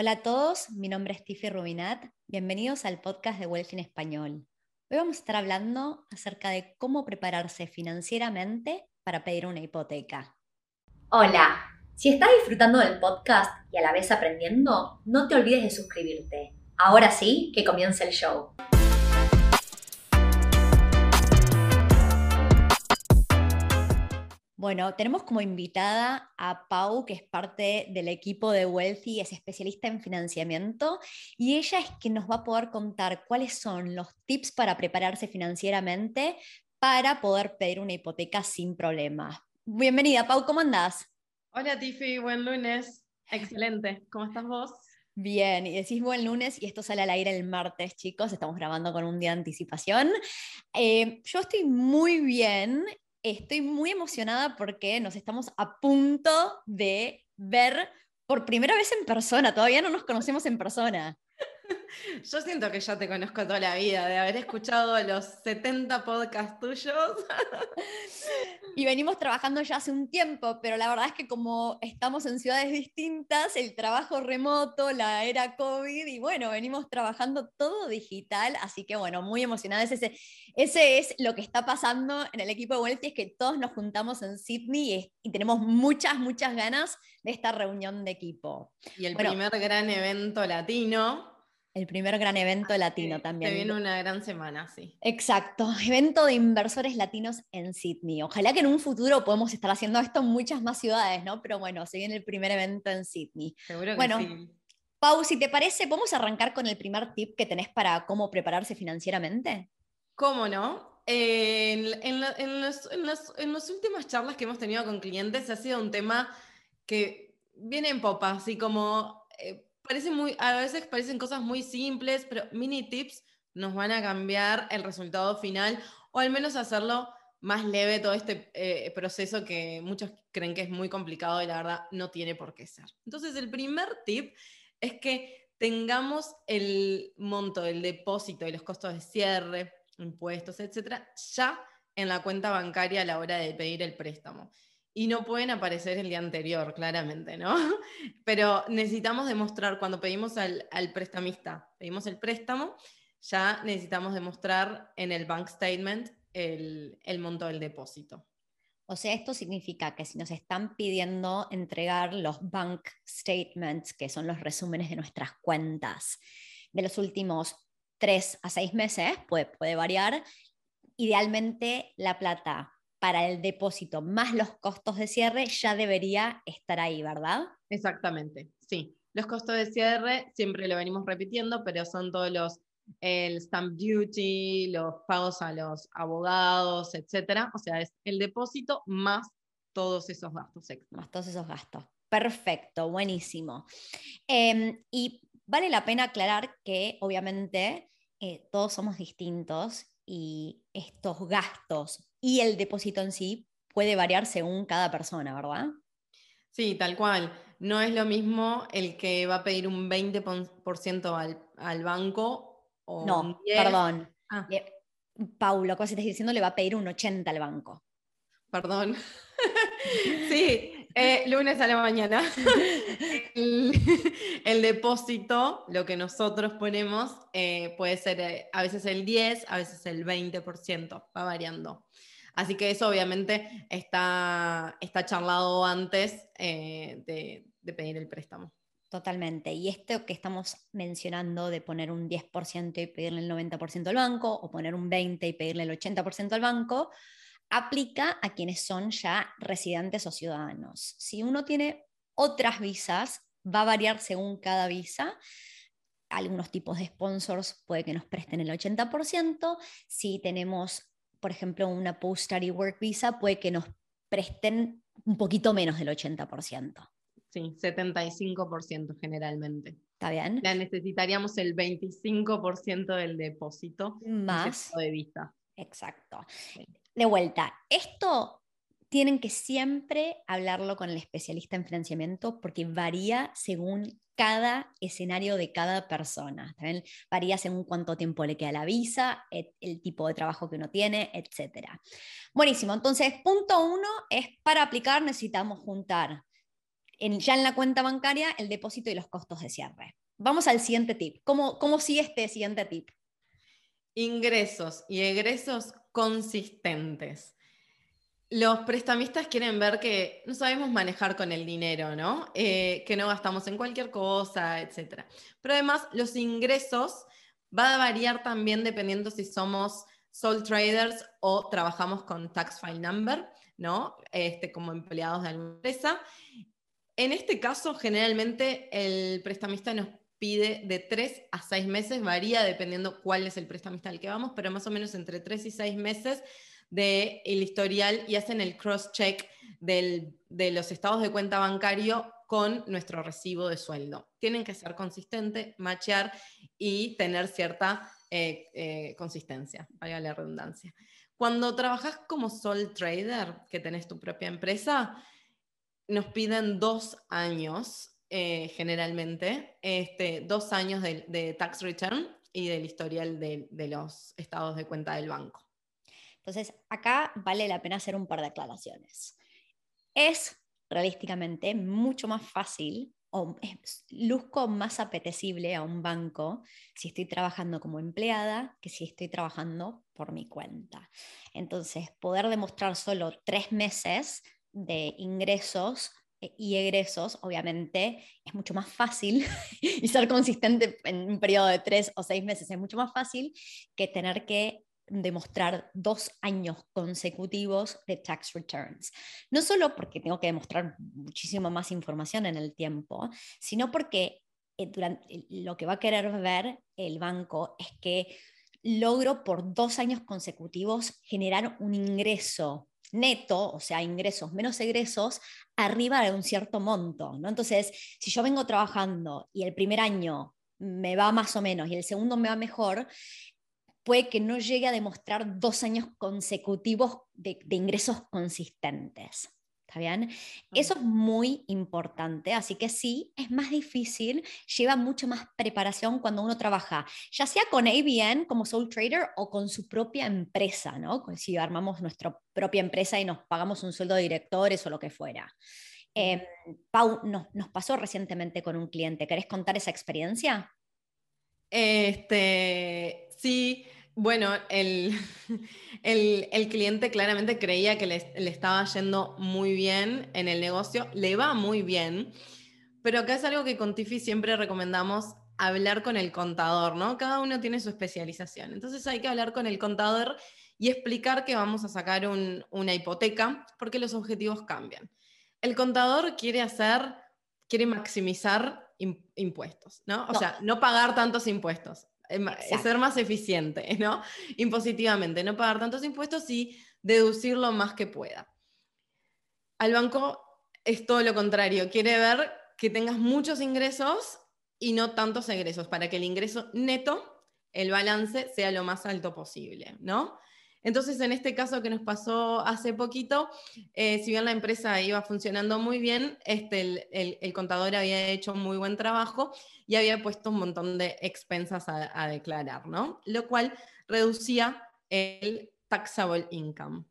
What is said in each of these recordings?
Hola a todos, mi nombre es Tiffy Rubinat. Bienvenidos al podcast de Wealth en Español. Hoy vamos a estar hablando acerca de cómo prepararse financieramente para pedir una hipoteca. Hola, si estás disfrutando del podcast y a la vez aprendiendo, no te olvides de suscribirte. Ahora sí, que comience el show. Bueno, tenemos como invitada a Pau, que es parte del equipo de Wealthy, es especialista en financiamiento, y ella es quien nos va a poder contar cuáles son los tips para prepararse financieramente para poder pedir una hipoteca sin problemas. Bienvenida, Pau, ¿cómo andás? Hola, Tiffy, buen lunes. Excelente. ¿Cómo estás vos? Bien, y decís buen lunes y esto sale al aire el martes, chicos. Estamos grabando con un día de anticipación. Eh, yo estoy muy bien estoy muy emocionada porque nos estamos a punto de ver por primera vez en persona. Todavía no nos conocemos en persona. Yo siento que ya te conozco toda la vida, de haber escuchado los 70 podcasts tuyos. Y venimos trabajando ya hace un tiempo, pero la verdad es que como estamos en ciudades distintas, el trabajo remoto, la era COVID, y bueno, venimos trabajando todo digital, así que bueno, muy emocionadas. Ese, ese es lo que está pasando en el equipo de Wealthy, es que todos nos juntamos en Sydney y, y tenemos muchas, muchas ganas de esta reunión de equipo. Y el primer gran evento latino el primer gran evento latino también. Se viene una gran semana, sí. Exacto, evento de inversores latinos en Sydney. Ojalá que en un futuro podamos estar haciendo esto en muchas más ciudades, ¿no? Pero bueno, se viene el primer evento en Sydney. Seguro que bueno, sí. Pau, si te parece, ¿podemos arrancar con el primer tip que tenés para cómo prepararse financieramente? ¿Cómo no? en, en, en, los, en, las últimas charlas que hemos tenido con clientes ha sido un tema que viene en popa, así como eh, parece muy, a veces parecen cosas muy simples, pero mini tips nos van a cambiar el resultado final o al menos hacerlo más leve todo este eh, proceso que muchos creen que es muy complicado y la verdad no tiene por qué ser. Entonces el primer tip es que tengamos el monto del depósito y los costos de cierre, impuestos, etcétera, ya en la cuenta bancaria a la hora de pedir el préstamo y no pueden aparecer el día anterior, claramente, ¿no? Pero necesitamos demostrar, cuando pedimos al, prestamista, pedimos el préstamo, ya necesitamos demostrar en el bank statement el, monto del depósito. O sea, esto significa que si nos están pidiendo entregar los bank statements, que son los resúmenes de nuestras cuentas de los últimos tres a seis meses, puede, puede variar, idealmente la plata para el depósito más los costos de cierre ya debería estar ahí, ¿verdad? Exactamente, sí. Los costos de cierre siempre lo venimos repitiendo, pero son todos los el stamp duty, los pagos a los abogados, etcétera. O sea, es el depósito más todos esos gastos. Más todos esos gastos. Perfecto, buenísimo. Em, y vale la pena aclarar que obviamente eh, todos somos distintos y estos gastos y el depósito en sí puede variar según cada persona, ¿verdad? Sí, tal cual. No es lo mismo el que va a pedir un 20% al, al banco o no, un 10. perdón. Ah. Paulo, cosa estás diciendo, le va a pedir un 80 al banco. Perdón. sí, eh, lunes a la mañana. el, depósito, lo que nosotros ponemos, eh, puede ser eh, a veces el 10, a veces el 20%, va variando. Así que eso obviamente está, está charlado antes de, de pedir el préstamo. Totalmente. Y esto que estamos mencionando de poner un 10% y pedirle el 90% al banco, o poner un 20% y pedirle el 80% al banco, aplica a quienes son ya residentes o ciudadanos. Si uno tiene otras visas, va a variar según cada visa. Algunos tipos de sponsors puede que nos presten el 80%. Si tenemos, por ejemplo, una post-study work visa, puede que nos presten un poquito menos del 80%. Sí, 75% generalmente. ¿Está bien? Necesitaríamos el 25% del depósito más de visa. Exacto de vuelta, esto tienen que siempre hablarlo con el especialista en financiamiento porque varía según cada escenario de cada persona. Varía según cuánto tiempo le queda la visa, el, tipo de trabajo que uno tiene, etc. Buenísimo, entonces punto uno es para aplicar necesitamos juntar ya en la cuenta bancaria el depósito y los costos de cierre. Vamos al siguiente tip. ¿Cómo, cómo sigue este siguiente tip? Ingresos y egresos consistentes. Los prestamistas quieren ver que no sabemos manejar con el dinero, ¿no? Eh, que no gastamos en cualquier cosa, etc. Pero además, los ingresos va a variar también dependiendo si somos sole traders o trabajamos con tax file number, ¿no? Este, como empleados de alguna empresa. En este caso, generalmente el prestamista nos pide de tres a seis meses, varía dependiendo cuál es el prestamista al que vamos, pero más o menos entre tres y seis meses del historial y hacen el cross-check de los estados de cuenta bancario con nuestro recibo de sueldo. Tienen que ser consistentes, machear y tener cierta eh, eh, consistencia, vaya la redundancia. Cuando trabajas como sole trader, que tenés tu propia empresa, nos piden dos años eh, generalmente, este, dos años de, tax return y del historial de, de los estados de cuenta del banco. Entonces, acá vale la pena hacer un par de aclaraciones. Es realísticamente mucho más fácil o luzco más apetecible a un banco si estoy trabajando como empleada que si estoy trabajando por mi cuenta. Entonces, poder demostrar solo tres meses de ingresos y egresos, obviamente, es mucho más fácil y ser consistente en un periodo de tres o seis meses es mucho más fácil que tener que demostrar dos años consecutivos de tax returns. No solo porque tengo que demostrar muchísimo más información en el tiempo, sino porque eh, durante, lo que va a querer ver el banco es que logro por dos años consecutivos generar un ingreso neto, o sea, ingresos menos egresos, arriba de un cierto monto. ¿no? Entonces, si yo vengo trabajando y el primer año me va más o menos y el segundo me va mejor, puede que no llegue a demostrar dos años consecutivos de, ingresos consistentes. ¿Está bien? Eso es muy importante, así que sí, es más difícil, lleva mucho más preparación cuando uno trabaja, ya sea con ABN como Soul Trader o con su propia empresa, ¿no? Si armamos nuestra propia empresa y nos pagamos un sueldo de directores o lo que fuera. Em, Pau, nos pasó recientemente con un cliente, ¿querés contar esa experiencia? Este, sí, bueno, el, el, cliente claramente creía que le, estaba yendo muy bien en el negocio, le va muy bien, pero acá es algo que con Tiffy siempre recomendamos hablar con el contador, ¿no? Cada uno tiene su especialización. Entonces hay que hablar con el contador y explicar que vamos a sacar una hipoteca porque los objetivos cambian. El contador quiere hacer, quiere maximizar impuestos, ¿no? O sea, no pagar tantos impuestos ser más eficiente, ¿no? Impositivamente, no pagar tantos impuestos y deducir lo más que pueda. Al banco es todo lo contrario, quiere ver que tengas muchos ingresos y no tantos egresos, para que el ingreso neto, el balance, sea lo más alto posible, ¿no? Entonces, en este caso que nos pasó hace poquito, eh, si bien la empresa iba funcionando muy bien, este, el, contador había hecho muy buen trabajo y había puesto un montón de expensas a, declarar, ¿no? Lo cual reducía el taxable income.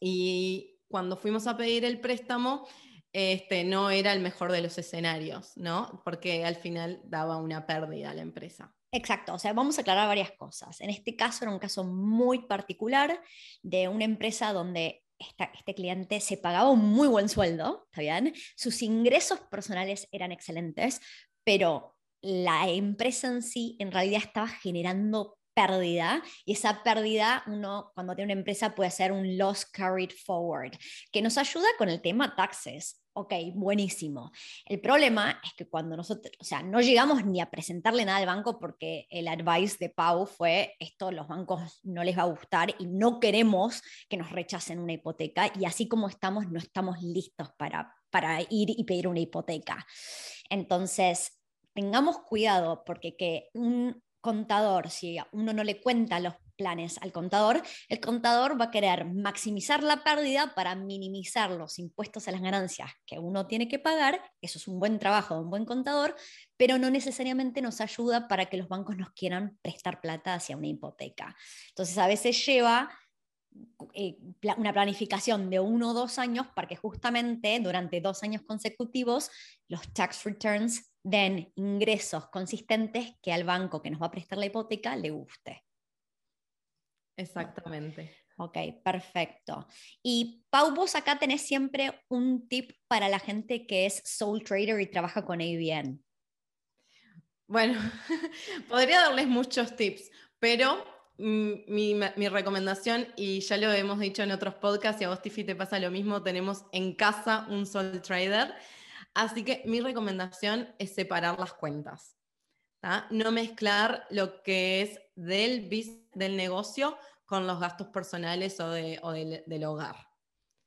Y cuando fuimos a pedir el préstamo, este, no era el mejor de los escenarios, ¿no? Porque al final daba una pérdida a la empresa. Exacto, o sea, vamos a aclarar varias cosas. En este caso era un caso muy particular de una empresa donde este cliente se pagaba un muy buen sueldo, ¿está bien? Sus ingresos personales eran excelentes, pero la empresa en sí en realidad estaba generando pérdida y esa pérdida uno cuando tiene una empresa puede ser un loss carried forward, que nos ayuda con el tema taxes. Ok, buenísimo. El problema es que cuando nosotros, o sea, no llegamos ni a presentarle nada al banco porque el advice de Pau fue, esto los bancos no les va a gustar y no queremos que nos rechacen una hipoteca y así como estamos, no estamos listos para, para ir y pedir una hipoteca. Entonces, tengamos cuidado porque que un contador, si uno no le cuenta los planes al contador, el contador va a querer maximizar la pérdida para minimizar los impuestos a las ganancias que uno tiene que pagar. Eso es un buen trabajo de un buen contador, pero no necesariamente nos ayuda para que los bancos nos quieran prestar plata hacia una hipoteca. Entonces, a veces lleva eh, una planificación de uno o dos años para que justamente durante dos años consecutivos los tax returns den ingresos consistentes que al banco que nos va a prestar la hipoteca le guste. Exactamente. Ok, perfecto. Y Pau, vos acá tenés siempre un tip para la gente que es soul trader y trabaja con ABN. Bueno, podría darles muchos tips, pero mi, mi, recomendación, y ya lo hemos dicho en otros podcasts, y a vos, Tiffy, te pasa lo mismo, tenemos en casa un soul trader. Así que mi recomendación es separar las cuentas. No mezclar lo que es del, del negocio con los gastos personales o, de, o del, del, hogar.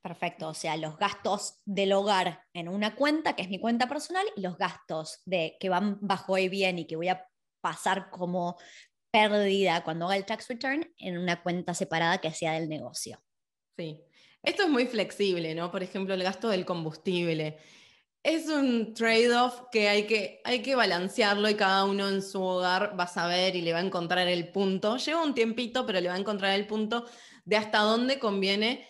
Perfecto, o sea, los gastos del hogar en una cuenta, que es mi cuenta personal, y los gastos de, que van bajo bien y que voy a pasar como pérdida cuando haga el tax return en una cuenta separada que sea del negocio. Sí, esto es muy flexible, ¿no? Por ejemplo, el gasto del combustible. Es un trade-off que hay, que hay que balancearlo y cada uno en su hogar va a saber y le va a encontrar el punto. Lleva un tiempito, pero le va a encontrar el punto de hasta dónde conviene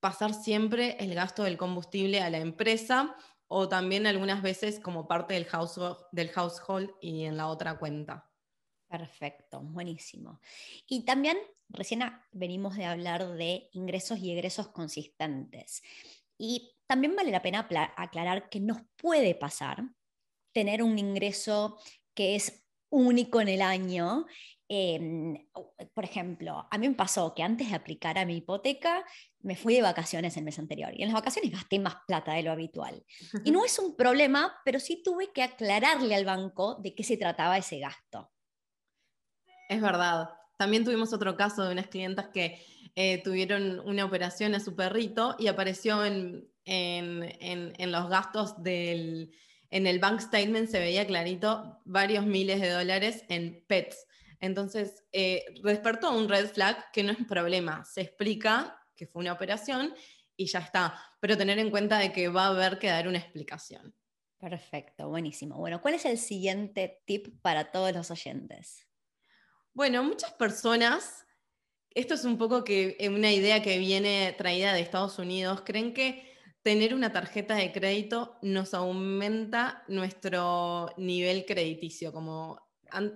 pasar siempre el gasto del combustible a la empresa o también algunas veces como parte del household, del household y en la otra cuenta. Perfecto, buenísimo. Y también recién venimos de hablar de ingresos y egresos consistentes. Y también vale la pena aclarar que nos puede pasar tener un ingreso que es único en el año. Em, por ejemplo, a mí me pasó que antes de aplicar a mi hipoteca, me fui de vacaciones el mes anterior y en las vacaciones gasté más plata de lo habitual. Y no es un problema, pero sí tuve que aclararle al banco de qué se trataba ese gasto. Es verdad. También tuvimos otro caso de unas clientas que eh, tuvieron una operación a su perrito y apareció en, los gastos del, en el bank statement, se veía clarito varios miles de dólares en pets. Entonces, eh, despertó un red flag que no es un problema, se explica que fue una operación y ya está, pero tener en cuenta de que va a haber que dar una explicación. Perfecto, buenísimo. Bueno, ¿cuál es el siguiente tip para todos los oyentes? Bueno, muchas personas, esto es un poco que eh, una idea que viene traída de Estados Unidos, creen que tener una tarjeta de crédito nos aumenta nuestro nivel crediticio, como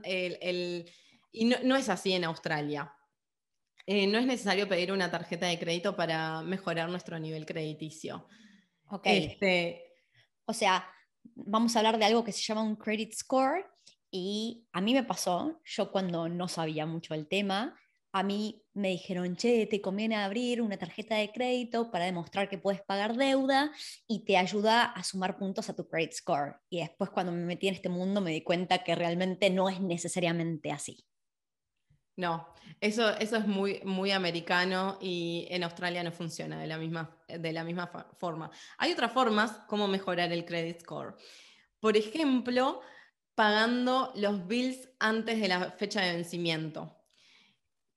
el, y no, es así en Australia. Eh, no es necesario pedir una tarjeta de crédito para mejorar nuestro nivel crediticio. Ok. Este, o sea, vamos a hablar de algo que se llama un credit score, y a mí me pasó, yo cuando no sabía mucho el tema, a mí me dijeron, che, te conviene abrir una tarjeta de crédito para demostrar que puedes pagar deuda y te ayuda a sumar puntos a tu credit score. Y después cuando me metí en este mundo me di cuenta que realmente no es necesariamente así. No, eso, eso es muy, muy americano y en Australia no funciona de la, misma, de la misma forma. Hay otras formas como mejorar el credit score. Por ejemplo, pagando los bills antes de la fecha de vencimiento.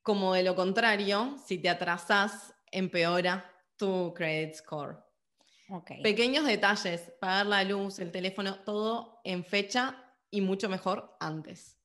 Como de lo contrario, si te atrasas, empeora tu credit score. Pequeños detalles, pagar la luz, el teléfono, todo en fecha y mucho mejor antes.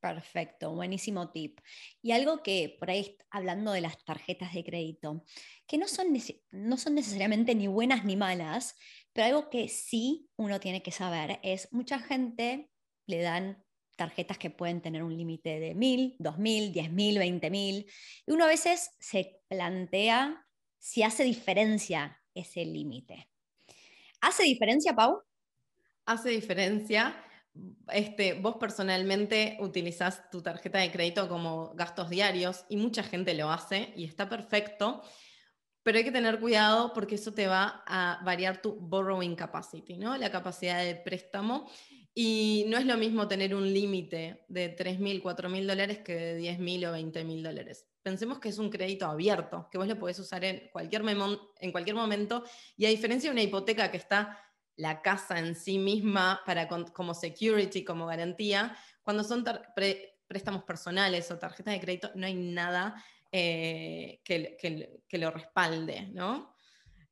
Perfecto, buenísimo tip. Y algo que por ahí, hablando de las tarjetas de crédito, que no son, no son necesariamente ni buenas ni malas, pero algo que sí uno tiene que saber es, mucha gente le dan tarjetas que pueden tener un límite de mil, dos mil, diez mil, veinte mil. Y uno a veces se plantea si hace diferencia ese límite. ¿Hace diferencia, Pau? Hace diferencia. Este, vos personalmente utilizás tu tarjeta de crédito como gastos diarios y mucha gente lo hace y está perfecto, pero hay que tener cuidado porque eso te va a variar tu borrowing capacity, ¿no? la capacidad de préstamo y no es lo mismo tener un límite de 3.000, 4.000 dólares que de 10.000 o 20.000 dólares. Pensemos que es un crédito abierto, que vos lo podés usar en cualquier, en cualquier momento, y a diferencia de una hipoteca que está la casa en sí misma para como security, como garantía, cuando son préstamos personales o tarjetas de crédito, no hay nada eh, que, que, lo respalde, ¿no?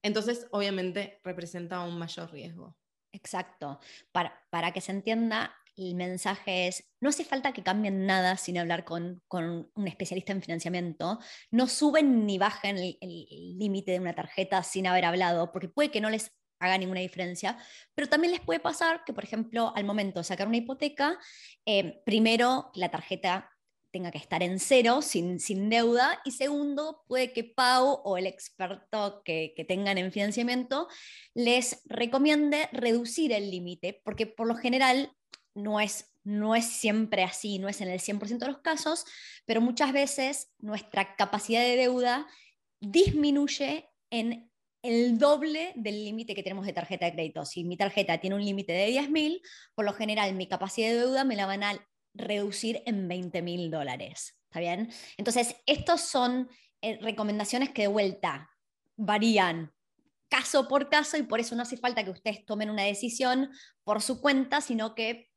Entonces, obviamente, representa un mayor riesgo. Exacto. Para, para que se entienda, el mensaje es, no hace falta que cambien nada sin hablar con, un especialista en financiamiento, no suben ni bajen el límite de una tarjeta sin haber hablado, porque puede que no les haga ninguna diferencia, pero también les puede pasar que, por ejemplo, al momento de sacar una hipoteca, eh, primero la tarjeta tenga que estar en cero, sin, sin deuda, y segundo, puede que Pau o el experto que, que tengan en financiamiento les recomiende reducir el límite, porque por lo general no es, no es siempre así, no es en el 100% de los casos, pero muchas veces nuestra capacidad de deuda disminuye en el doble del límite que tenemos de tarjeta de crédito. Si mi tarjeta tiene un límite de 10.000, por lo general mi capacidad de deuda me la van a reducir en 20.000 dólares. ¿Está bien? Entonces, estas son eh, recomendaciones que de vuelta varían caso por caso y por eso no hace falta que ustedes tomen una decisión por su cuenta, sino que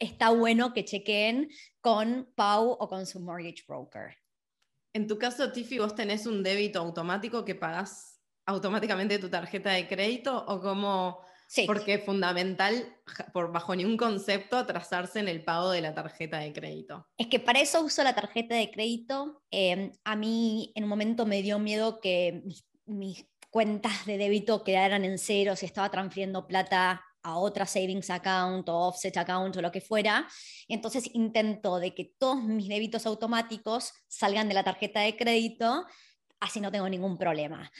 está bueno que chequeen con Pau o con su mortgage broker. En tu caso, Tiffy, vos tenés un débito automático que pagás automáticamente tu tarjeta de crédito o como... Sí. Porque es fundamental, por, bajo ningún concepto, atrasarse en el pago de la tarjeta de crédito. Es que para eso uso la tarjeta de crédito. Em, a mí en un momento me dio miedo que mis, cuentas de débito quedaran en cero si estaba transfiriendo plata a otra savings account o offset account o lo que fuera. Entonces intento de que todos mis débitos automáticos salgan de la tarjeta de crédito, así no tengo ningún problema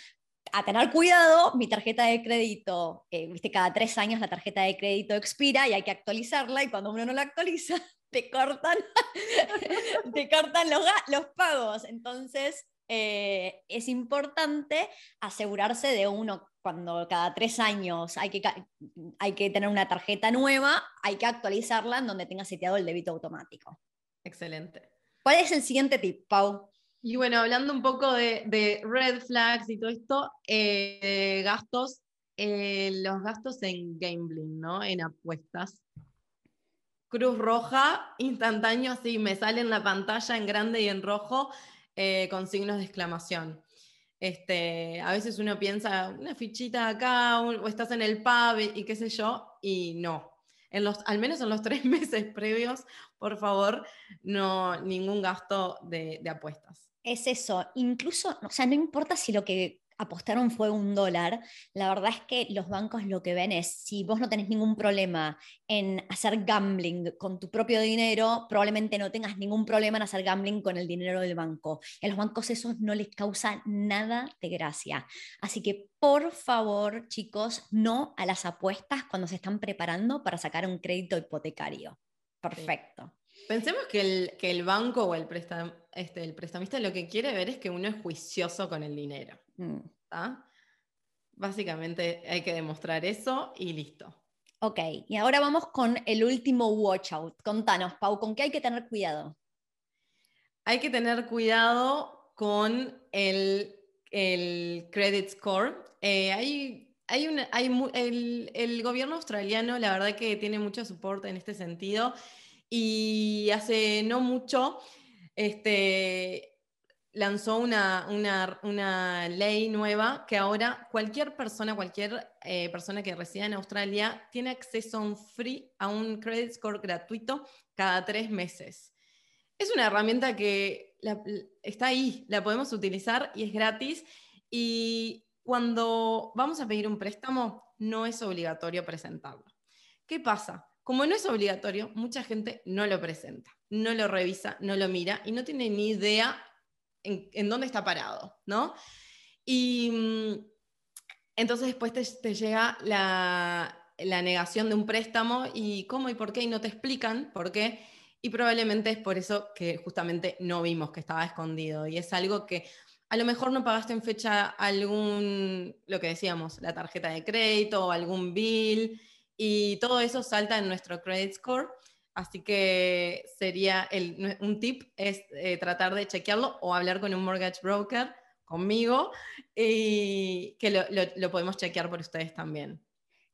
a tener cuidado, mi tarjeta de crédito, eh, viste, cada tres años la tarjeta de crédito expira y hay que actualizarla y cuando uno no la actualiza, te cortan, te cortan los, los pagos. Entonces, eh, es importante asegurarse de uno, cuando cada tres años hay que, hay que tener una tarjeta nueva, hay que actualizarla en donde tenga seteado el débito automático. Excelente. ¿Cuál es el siguiente tip, Pau? Y bueno, hablando un poco de, red flags y todo esto, eh, gastos, eh, los gastos en gambling, ¿no? En apuestas. Cruz roja, instantáneo, así me sale en la pantalla en grande y en rojo eh, con signos de exclamación. Este, a veces uno piensa, una fichita acá, o estás en el pub y, qué sé yo, y no. En los, al menos en los tres meses previos, por favor, no ningún gasto de apuestas es eso, incluso, o sea, no importa si lo que apostaron fue un dólar, la verdad es que los bancos lo que ven es, si vos no tenés ningún problema en hacer gambling con tu propio dinero, probablemente no tengas ningún problema en hacer gambling con el dinero del banco. A los bancos eso no les causa nada de gracia. Así que, por favor, chicos, no a las apuestas cuando se están preparando para sacar un crédito hipotecario. Perfecto. Pensemos que el, que el banco o el, este, el prestamista lo que quiere ver es que uno es juicioso con el dinero. Mm. Básicamente hay que demostrar eso y listo. Ok, y ahora vamos con el último watch out. Contanos, Pau, ¿con qué hay que tener cuidado? Hay que tener cuidado con el, credit score. Eh, hay, hay, una, hay el, el, gobierno australiano, la verdad que tiene mucho soporte en este sentido y hace no mucho este, lanzó una, ley nueva que ahora cualquier persona, cualquier eh, persona que resida en Australia tiene acceso a un free, a un credit score gratuito cada tres meses. Es una herramienta que está ahí, la podemos utilizar y es gratis. Y cuando vamos a pedir un préstamo, no es obligatorio presentarlo. ¿Qué pasa? Como no es obligatorio, mucha gente no lo presenta, no lo revisa, no lo mira y no tiene ni idea en, dónde está parado, ¿no? Y mm, entonces después te, llega la, la, negación de un préstamo y cómo y por qué y no te explican por qué. Y probablemente es por eso que justamente no vimos que estaba escondido. Y es algo que a lo mejor no pagaste en fecha algún, lo que decíamos, la tarjeta de crédito o algún bill y todo eso salta en nuestro credit score. Así que sería un tip es eh, tratar de chequearlo o hablar con un mortgage broker conmigo y que lo, lo, podemos chequear por ustedes también.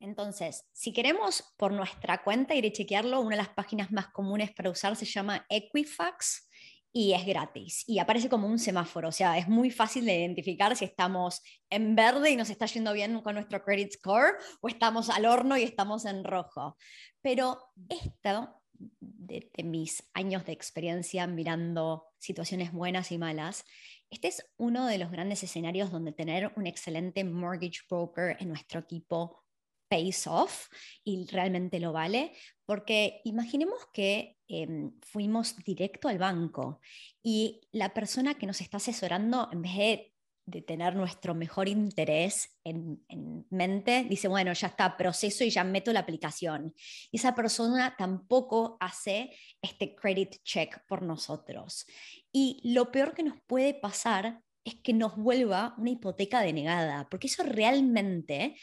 Entonces, si queremos por nuestra cuenta ir a chequearlo, una de las páginas más comunes para usar se llama Equifax y es gratis y aparece como un semáforo, o sea, es muy fácil de identificar si estamos en verde y nos está yendo bien con nuestro credit score o estamos al horno y estamos en rojo. Pero esto de, mis años de experiencia mirando situaciones buenas y malas, este es uno de los grandes escenarios donde tener un excelente mortgage broker en nuestro equipo pays off y realmente lo vale, porque imaginemos que em, fuimos directo al banco y la persona que nos está asesorando, en vez de de tener nuestro mejor interés en, mente, dice, bueno, ya está, proceso y ya meto la aplicación. Y esa persona tampoco hace este credit check por nosotros. Y lo peor que nos puede pasar es que nos vuelva una hipoteca denegada, porque eso realmente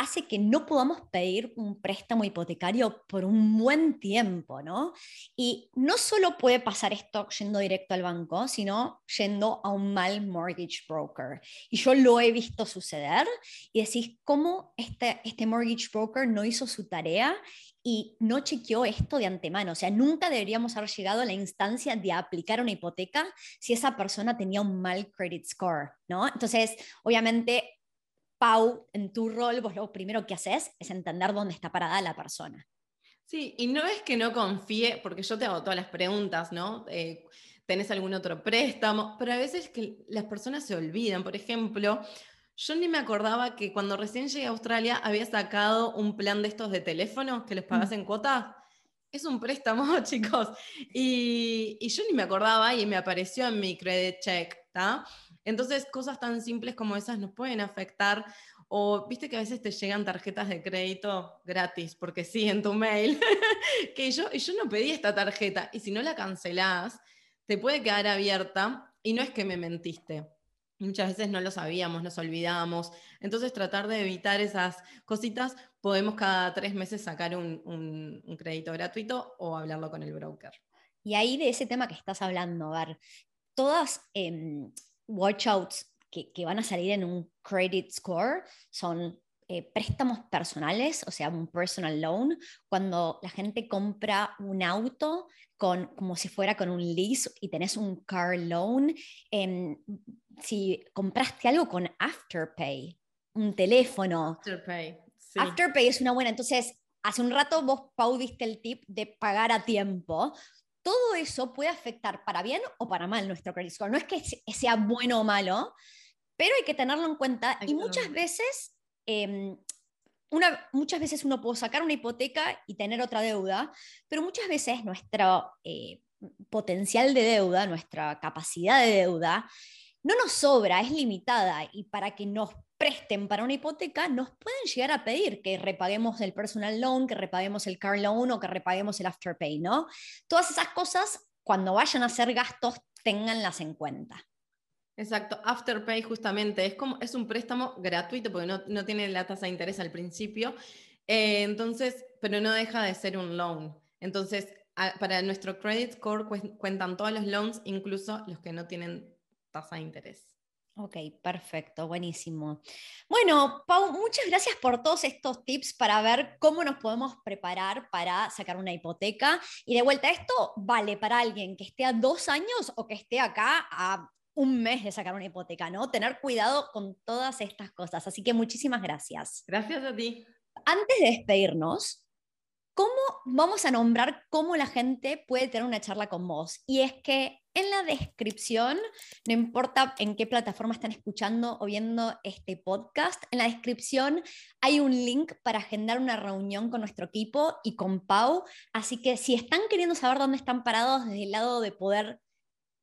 hace que no podamos pedir un préstamo hipotecario por un buen tiempo, ¿no? Y no solo puede pasar esto yendo directo al banco, sino yendo a un mal mortgage broker. Y yo lo he visto suceder y decís, ¿cómo este, este mortgage broker no hizo su tarea y no chequeó esto de antemano. O sea, nunca deberíamos haber llegado a la instancia de aplicar una hipoteca si esa persona tenía un mal credit score, ¿no? Entonces, obviamente, Pau, en tu rol, vos lo primero que haces es entender dónde está parada la persona. Sí, y no es que no confíe, porque yo te hago todas las preguntas, ¿no? Eh, ¿Tenés algún otro préstamo? Pero a veces que las personas se olvidan. Por ejemplo, yo ni me acordaba que cuando recién llegué a Australia había sacado un plan de estos de teléfono que les pagas mm. en cuota. Es un préstamo, chicos. Y, y, yo ni me acordaba y me apareció en mi credit check, ¿está? Entonces, cosas tan simples como esas nos pueden afectar. O viste que a veces te llegan tarjetas de crédito gratis, porque sí, en tu mail, que yo, yo no pedí esta tarjeta. Y si no la cancelás, te puede quedar abierta y no es que me mentiste. Muchas veces no lo sabíamos, nos olvidamos. Entonces, tratar de evitar esas cositas, podemos cada tres meses sacar un, crédito gratuito o hablarlo con el broker. Y ahí de ese tema que estás hablando, a ver, todas em, watchouts que, que van a salir en un credit score son eh, préstamos personales, o sea, un personal loan, cuando la gente compra un auto con, como si fuera con un lease y tenés un car loan, em, si compraste algo con Afterpay, un teléfono. Afterpay. Afterpay es una buena. Entonces, hace un rato vos, Pau, diste el tip de pagar a tiempo todo eso puede afectar para bien o para mal nuestro credit score. No es que sea bueno o malo, pero hay que tenerlo en cuenta y muchas veces, em, una, muchas veces uno puede sacar una hipoteca y tener otra deuda, pero muchas veces nuestro eh, potencial de deuda, nuestra capacidad de deuda, no nos sobra, es limitada y para que nos presten para una hipoteca, nos pueden llegar a pedir que repaguemos el personal loan, que repaguemos el car loan o que repaguemos el afterpay, ¿no? Todas esas cosas, cuando vayan a hacer gastos, tenganlas en cuenta. Exacto, Afterpay justamente es como es un préstamo gratuito porque no, tiene la tasa de interés al principio, eh, entonces, pero no deja de ser un loan. Entonces, para nuestro credit score cuentan todos los loans, incluso los que no tienen tasa de interés. Ok, perfecto, buenísimo. Bueno, Pau, muchas gracias por todos estos tips para ver cómo nos podemos preparar para sacar una hipoteca. Y de vuelta, esto vale para alguien que esté a dos años o que esté acá a un mes de sacar una hipoteca, ¿no? Tener cuidado con todas estas cosas. Así que muchísimas gracias. Gracias a ti. Antes de despedirnos, ¿cómo vamos a nombrar cómo la gente puede tener una charla con vos? Y es que en la descripción, no importa en qué plataforma están escuchando o viendo este podcast, en la descripción hay un link para agendar una reunión con nuestro equipo y con Pau. Así que si están queriendo saber dónde están parados desde el lado de poder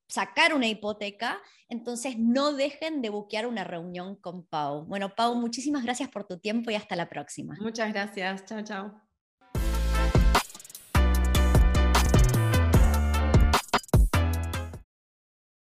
sacar una hipoteca, entonces no dejen de buquear una reunión con Pau. Bueno, Pau, muchísimas gracias por tu tiempo y hasta la próxima. Muchas gracias. Chao, chao.